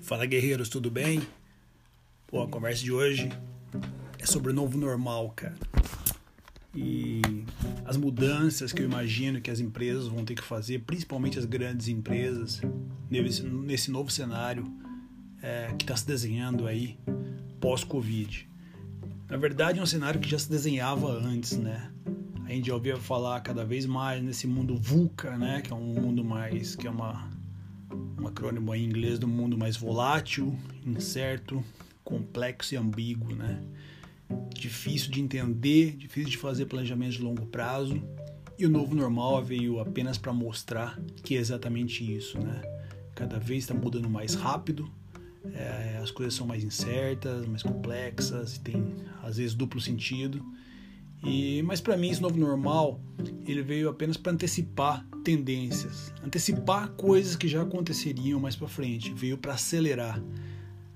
Fala guerreiros, tudo bem? Pô, a conversa de hoje é sobre o novo normal, cara. E as mudanças que eu imagino que as empresas vão ter que fazer, principalmente as grandes empresas, nesse, novo cenário é, que está se desenhando aí pós-Covid. Na verdade, é um cenário que já se desenhava antes, né? A gente já ouvia falar cada vez mais nesse mundo VUCA, né? Que é um mundo mais, que é uma um acrônimo em inglês do mundo mais volátil, incerto, complexo e ambíguo, né? Difícil de entender, difícil de fazer planejamento de longo prazo. E o novo normal veio apenas para mostrar que é exatamente isso, né? Cada vez está mudando mais rápido, é, as coisas são mais incertas, mais complexas, tem às vezes duplo sentido. E, mas para mim esse novo normal ele veio apenas para antecipar tendências, antecipar coisas que já aconteceriam mais para frente, veio para acelerar.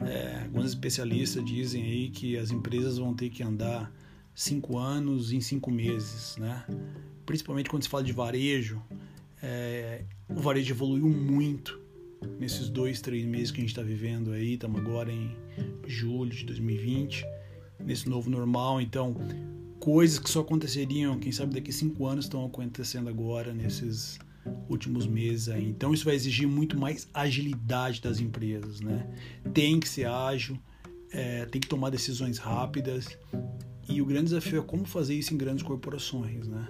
É, alguns especialistas dizem aí que as empresas vão ter que andar cinco anos em cinco meses, né? Principalmente quando se fala de varejo, é, o varejo evoluiu muito nesses dois, três meses que a gente está vivendo aí. Estamos agora em julho de 2020, nesse novo normal. Então, coisas que só aconteceriam, quem sabe daqui cinco anos, estão acontecendo agora nesses últimos meses aí. Então isso vai exigir muito mais agilidade das empresas, né? Tem que ser ágil, é, tem que tomar decisões rápidas e o grande desafio é como fazer isso em grandes corporações, né?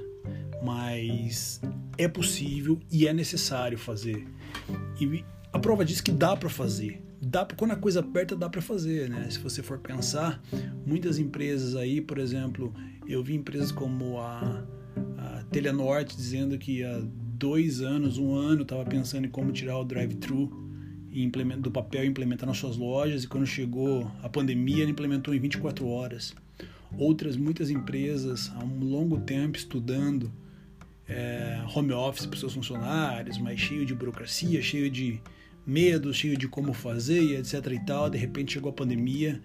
Mas é possível e é necessário fazer. E a prova diz que dá para fazer dá quando a coisa aperta dá para fazer, né? Se você for pensar, muitas empresas aí, por exemplo, eu vi empresas como a, a Telenorte dizendo que há dois anos, um ano, estava pensando em como tirar o drive-thru do papel e implementar nas suas lojas, e quando chegou a pandemia, ele implementou em 24 horas. Outras, muitas empresas, há um longo tempo estudando é, home office para seus funcionários, mas cheio de burocracia, cheio de medo, cheio de como fazer e etc e tal. De repente chegou a pandemia,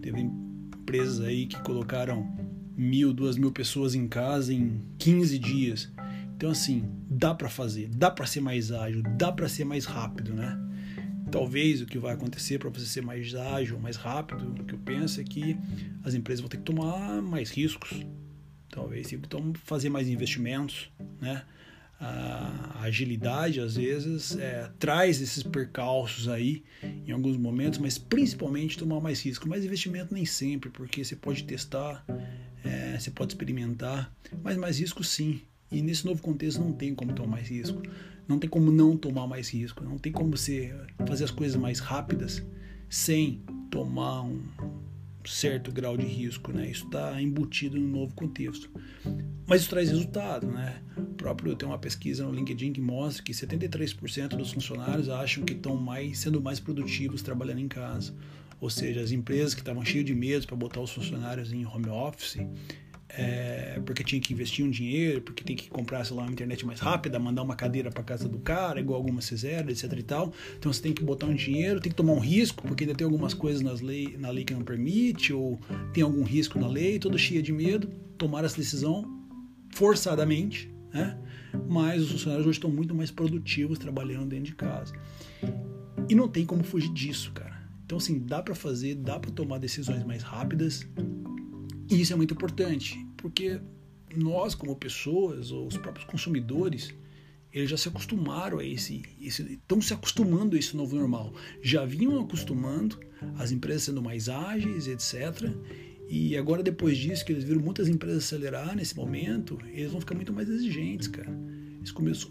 teve empresas aí que colocaram mil, duas mil pessoas em casa em 15 dias. Então assim, dá para fazer, dá para ser mais ágil, dá para ser mais rápido, né? Talvez o que vai acontecer para você ser mais ágil, mais rápido, o que eu penso é que as empresas vão ter que tomar mais riscos, talvez então fazer mais investimentos, né? a agilidade às vezes é, traz esses percalços aí em alguns momentos, mas principalmente tomar mais risco. Mais investimento nem sempre, porque você pode testar, é, você pode experimentar, mas mais risco sim. E nesse novo contexto não tem como tomar mais risco, não tem como não tomar mais risco, não tem como você fazer as coisas mais rápidas sem tomar um, certo grau de risco, né? Isso está embutido no novo contexto. Mas isso traz resultado, né? O próprio tem uma pesquisa no LinkedIn que mostra que 73% dos funcionários acham que estão mais sendo mais produtivos trabalhando em casa. Ou seja, as empresas que estavam cheias de medo para botar os funcionários em home office, é, porque tinha que investir um dinheiro, porque tem que comprar, sei lá, uma internet mais rápida, mandar uma cadeira para casa do cara, igual algumas fizeram, etc e tal. Então você tem que botar um dinheiro, tem que tomar um risco, porque ainda tem algumas coisas nas lei, na lei que não permite, ou tem algum risco na lei, todo cheia de medo, tomar essa decisão forçadamente, né? Mas os funcionários hoje estão muito mais produtivos trabalhando dentro de casa. E não tem como fugir disso, cara. Então, assim, dá para fazer, dá para tomar decisões mais rápidas, e isso é muito importante, porque nós, como pessoas, ou os próprios consumidores, eles já se acostumaram a esse, esse estão se acostumando a esse novo normal. Já vinham acostumando, as empresas sendo mais ágeis, etc. E agora, depois disso, que eles viram muitas empresas acelerar nesse momento, eles vão ficar muito mais exigentes, cara.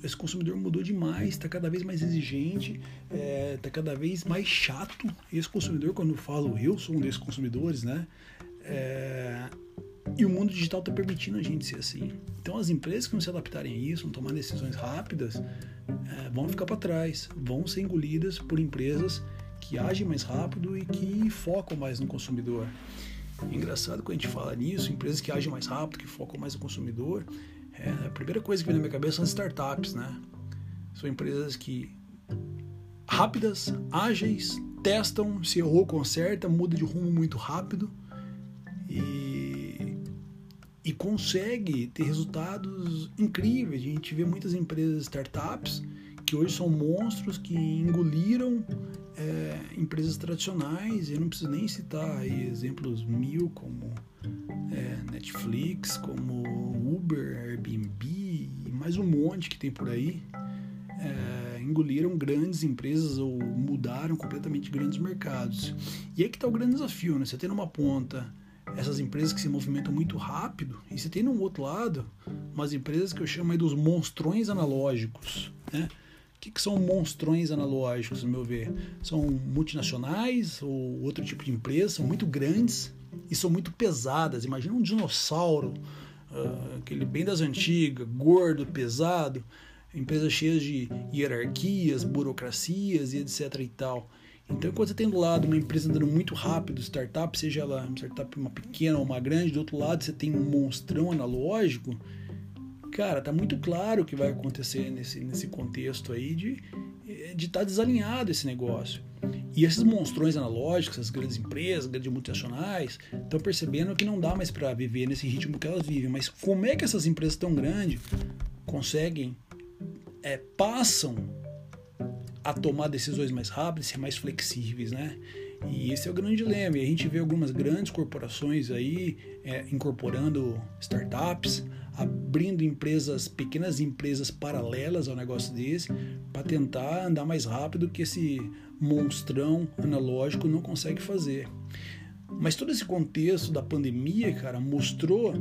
Esse, consumidor mudou demais, está cada vez mais exigente, está é, tá cada vez mais chato. Esse consumidor, quando eu falo eu sou um desses consumidores, né? É, e o mundo digital está permitindo a gente ser assim. Então as empresas que não se adaptarem a isso, não tomar decisões rápidas, é, vão ficar para trás, vão ser engolidas por empresas que agem mais rápido e que focam mais no consumidor. Engraçado quando a gente fala nisso, empresas que agem mais rápido, que focam mais no consumidor, é, a primeira coisa que vem na minha cabeça são as startups, né? São empresas que rápidas, ágeis, testam, se errou, conserta, muda de rumo muito rápido e consegue ter resultados incríveis. A gente vê muitas empresas, startups, que hoje são monstros que engoliram é, empresas tradicionais. Eu não preciso nem citar exemplos mil como é, Netflix, como Uber, Airbnb e mais um monte que tem por aí. É, engoliram grandes empresas ou mudaram completamente grandes mercados. E aí que está o grande desafio, né? Você tem numa ponta essas empresas que se movimentam muito rápido e você tem no outro lado umas empresas que eu chamo aí dos monstrões analógicos, né? O que, que são monstrões analógicos, no meu ver? São multinacionais ou outro tipo de empresa, são muito grandes e são muito pesadas. Imagina um dinossauro, uh, aquele bem das antigas, gordo, pesado, empresas cheias de hierarquias, burocracias e etc e tal. Então, quando você tem do lado uma empresa andando muito rápido, startup, seja ela uma startup uma pequena ou uma grande, do outro lado você tem um monstrão analógico, cara, tá muito claro o que vai acontecer nesse, nesse contexto aí de de estar tá desalinhado esse negócio. E esses monstrões analógicos, as grandes empresas, grandes multinacionais, estão percebendo que não dá mais para viver nesse ritmo que elas vivem. Mas como é que essas empresas tão grandes conseguem, é, passam a tomar decisões mais rápidas, ser mais flexíveis, né? E esse é o grande dilema. E a gente vê algumas grandes corporações aí é, incorporando startups, abrindo empresas, pequenas empresas paralelas ao negócio desse, para tentar andar mais rápido que esse monstrão analógico não consegue fazer. Mas todo esse contexto da pandemia, cara, mostrou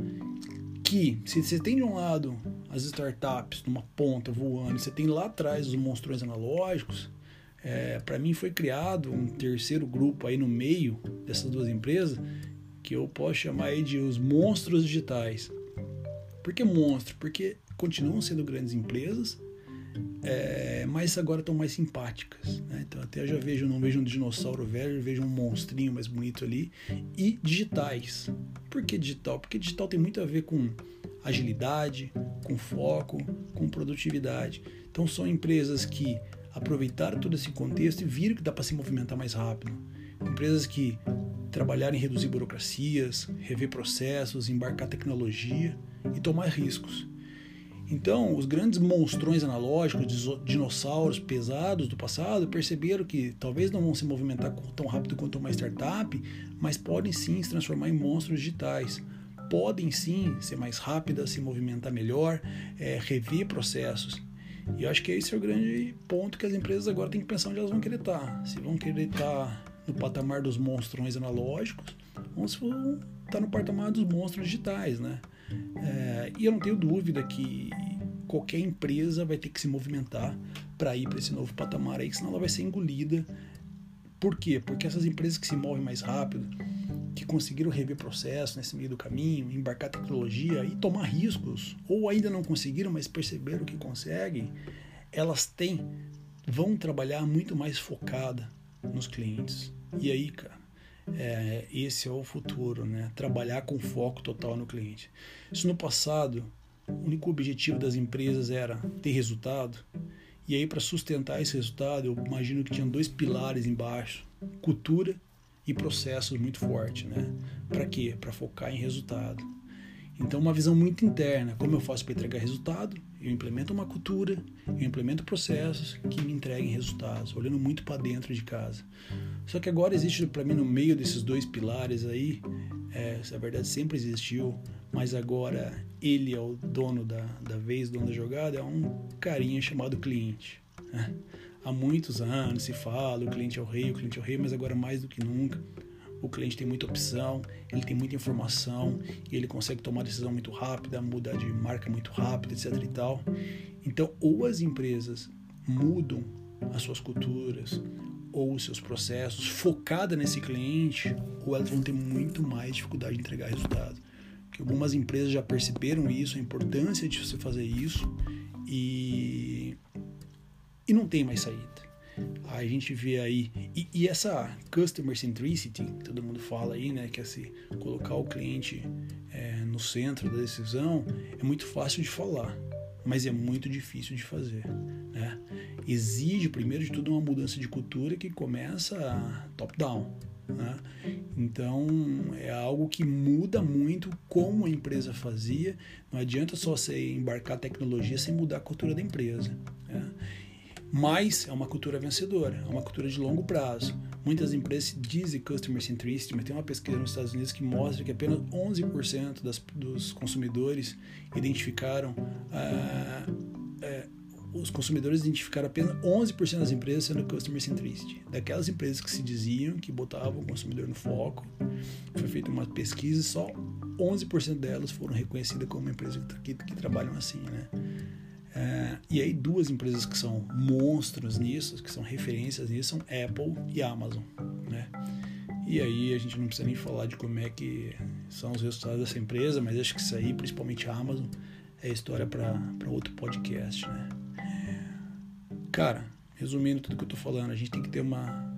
que se você tem de um lado as startups numa ponta voando, você tem lá atrás os monstrões analógicos, é, para mim foi criado um terceiro grupo aí no meio dessas duas empresas que eu posso chamar de os monstros digitais. Por que monstro? Porque continuam sendo grandes empresas, é, mas agora estão mais simpáticas. Então até já vejo, não vejo um dinossauro velho, vejo um monstrinho mais bonito ali. E digitais. Por que digital? Porque digital tem muito a ver com agilidade, com foco, com produtividade. Então são empresas que aproveitaram todo esse contexto e viram que dá para se movimentar mais rápido. Empresas que trabalharam em reduzir burocracias, rever processos, embarcar tecnologia e tomar riscos. Então, os grandes monstrões analógicos, dinossauros pesados do passado, perceberam que talvez não vão se movimentar tão rápido quanto uma startup, mas podem sim se transformar em monstros digitais. Podem sim ser mais rápidas, se movimentar melhor, é, rever processos. E eu acho que esse é o grande ponto que as empresas agora têm que pensar onde elas vão querer estar. Se vão querer estar no patamar dos monstrões analógicos ou se vão estar no patamar dos monstros digitais, né? É, e eu não tenho dúvida que qualquer empresa vai ter que se movimentar para ir para esse novo patamar aí, senão ela vai ser engolida. Por quê? Porque essas empresas que se movem mais rápido, que conseguiram rever processo nesse meio do caminho, embarcar tecnologia e tomar riscos, ou ainda não conseguiram, mas perceberam que conseguem, elas têm, vão trabalhar muito mais focada nos clientes. E aí, cara, é, esse é o futuro, né? Trabalhar com foco total no cliente. Isso no passado, o único objetivo das empresas era ter resultado. E aí, para sustentar esse resultado, eu imagino que tinham dois pilares embaixo: cultura e processos muito forte, né? Para quê? Para focar em resultado. Então, uma visão muito interna: como eu faço para entregar resultado? Eu implemento uma cultura, eu implemento processos que me entreguem resultados, olhando muito para dentro de casa. Só que agora existe para mim no meio desses dois pilares aí, é, na verdade sempre existiu, mas agora ele é o dono da, da vez, dono da jogada, é um carinha chamado cliente. Né? Há muitos anos se fala, o cliente é o rei, o cliente é o rei, mas agora mais do que nunca o cliente tem muita opção, ele tem muita informação e ele consegue tomar decisão muito rápida, mudar de marca muito rápido, etc e tal. Então, ou as empresas mudam as suas culturas ou os seus processos focada nesse cliente, ou elas vão ter muito mais dificuldade de entregar resultado. Porque algumas empresas já perceberam isso, a importância de você fazer isso e e não tem mais saída a gente vê aí. E, e, essa customer centricity, todo mundo fala aí, né? Que é se colocar o cliente é, no centro da decisão, é muito fácil de falar, mas é muito difícil de fazer. Né? Exige, primeiro de tudo, uma mudança de cultura que começa top-down. Né? Então é algo que muda muito como a empresa fazia. Não adianta só você embarcar tecnologia sem mudar a cultura da empresa. Né? Mas é uma cultura vencedora, é uma cultura de longo prazo. Muitas empresas dizem customer centricity, mas tem uma pesquisa nos Estados Unidos que mostra que apenas 11% das, dos consumidores identificaram uh, uh, os consumidores identificaram apenas 11% das empresas sendo customer centricity. Daquelas empresas que se diziam que botavam o consumidor no foco, foi feita uma pesquisa e só 11% delas foram reconhecidas como empresas que, que, que trabalham assim, né? É, e aí duas empresas que são monstros nisso, que são referências nisso, são Apple e Amazon, né? E aí a gente não precisa nem falar de como é que são os resultados dessa empresa, mas acho que isso aí, principalmente a Amazon, é história para outro podcast, né? Cara, resumindo tudo que eu tô falando, a gente tem que ter uma.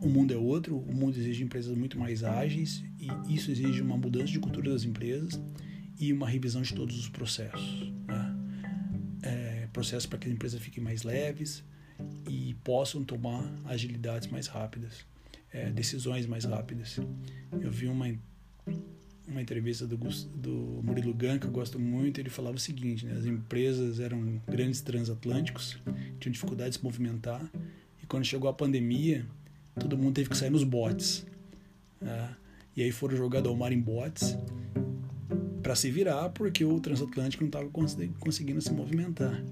O mundo é outro, o mundo exige empresas muito mais ágeis e isso exige uma mudança de cultura das empresas e uma revisão de todos os processos. Né? Processos para que as empresas fiquem mais leves e possam tomar agilidades mais rápidas, é, decisões mais rápidas. Eu vi uma uma entrevista do, do Murilo Gun, que eu gosto muito, ele falava o seguinte, né, as empresas eram grandes transatlânticos, tinham dificuldade de se movimentar, e quando chegou a pandemia, todo mundo teve que sair nos botes. Né, e aí foram jogados ao mar em botes para se virar, porque o transatlântico não estava conseguindo se movimentar.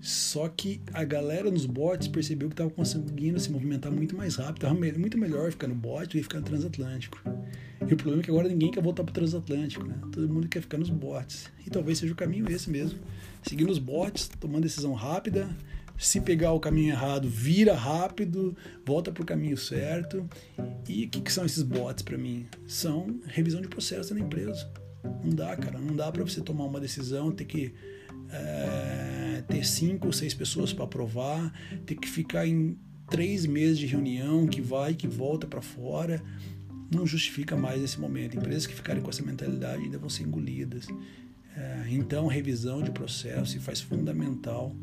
Só que a galera nos botes percebeu que estava conseguindo se movimentar muito mais rápido, estava muito melhor ficar no bote do que ficar no transatlântico. E o problema é que agora ninguém quer voltar para o transatlântico, né? Todo mundo quer ficar nos botes. E talvez seja o caminho esse mesmo. Seguir nos botes, tomando decisão rápida. Se pegar o caminho errado, vira rápido, volta para o caminho certo. E o que, que, são esses bots para mim? São revisão de processo na empresa. Não dá, cara. Não dá para você tomar uma decisão, ter que é, ter cinco ou seis pessoas para aprovar, ter que ficar em três meses de reunião que vai que volta para fora não justifica mais esse momento. Empresas que ficarem com essa mentalidade ainda vão ser engolidas. É, então, revisão de processo se faz fundamental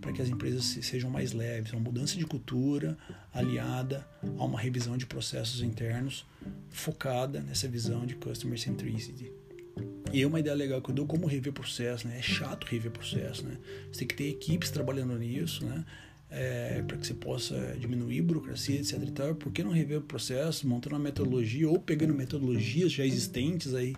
para que as empresas sejam mais leves. Uma mudança de cultura aliada a uma revisão de processos internos focada nessa visão de customer centricity. E é uma ideia legal que eu dou como rever processo, né? É chato rever processo, né? Você tem que ter equipes trabalhando nisso, né? é, para que você possa diminuir burocracia, etc. E tal, por que não rever o processo, montando uma metodologia ou pegando metodologias já existentes aí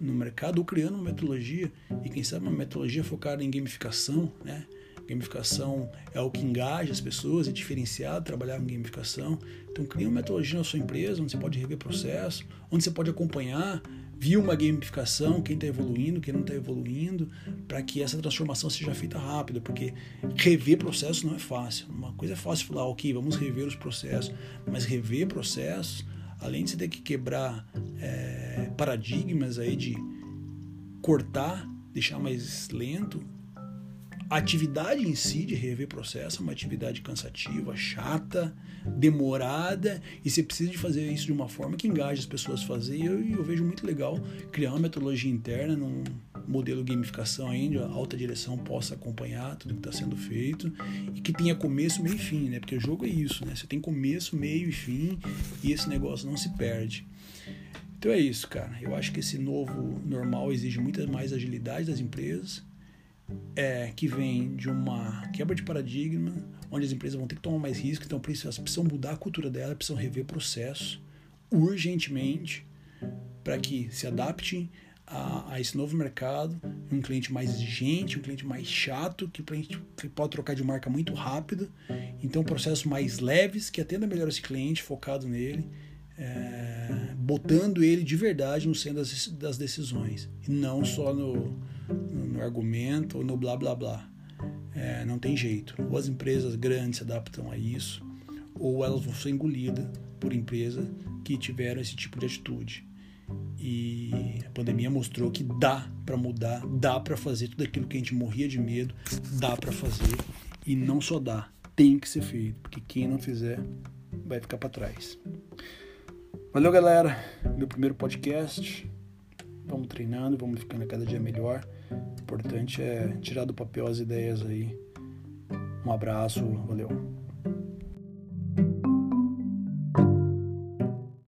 no mercado ou criando uma metodologia e quem sabe uma metodologia focada em gamificação, né? Gamificação é o que engaja as pessoas, é diferenciado trabalhar com gamificação. Então, cria uma metodologia na sua empresa onde você pode rever processo, onde você pode acompanhar viu uma gamificação, quem está evoluindo, quem não está evoluindo, para que essa transformação seja feita rápida, porque rever processos não é fácil. Uma coisa é fácil falar, ok, vamos rever os processos, mas rever processos, além de você ter que quebrar é, paradigmas aí de cortar, deixar mais lento, a atividade em si de rever processo é uma atividade cansativa, chata, demorada, e você precisa de fazer isso de uma forma que engaje as pessoas a fazer. E eu, eu vejo muito legal criar uma metodologia interna num modelo gamificação ainda, a alta direção possa acompanhar tudo que está sendo feito e que tenha começo, meio e fim, né? Porque o jogo é isso, né? Você tem começo, meio e fim e esse negócio não se perde. Então é isso, cara. Eu acho que esse novo normal exige muita mais agilidade das empresas é, que vem de uma quebra de paradigma, onde as empresas vão ter que tomar mais risco, então elas precisam mudar a cultura dela, precisam rever processos urgentemente para que se adaptem a, a, esse novo mercado, um cliente mais exigente, um cliente mais chato, que, que pode trocar de marca muito rápido, então processos mais leves que atenda melhor esse cliente, focado nele, é, botando ele de verdade no centro das, das decisões, e não só no, no argumento ou no blá blá blá. É, não tem jeito. Ou as empresas grandes se adaptam a isso, ou elas vão ser engolidas por empresas que tiveram esse tipo de atitude. E a pandemia mostrou que dá para mudar, dá para fazer tudo aquilo que a gente morria de medo, dá para fazer e não só dá, tem que ser feito, porque quem não fizer vai ficar para trás. Valeu, galera. Meu primeiro podcast. Vamos treinando, vamos ficando cada dia melhor. Importante é tirar do papel as ideias aí. Um abraço, valeu.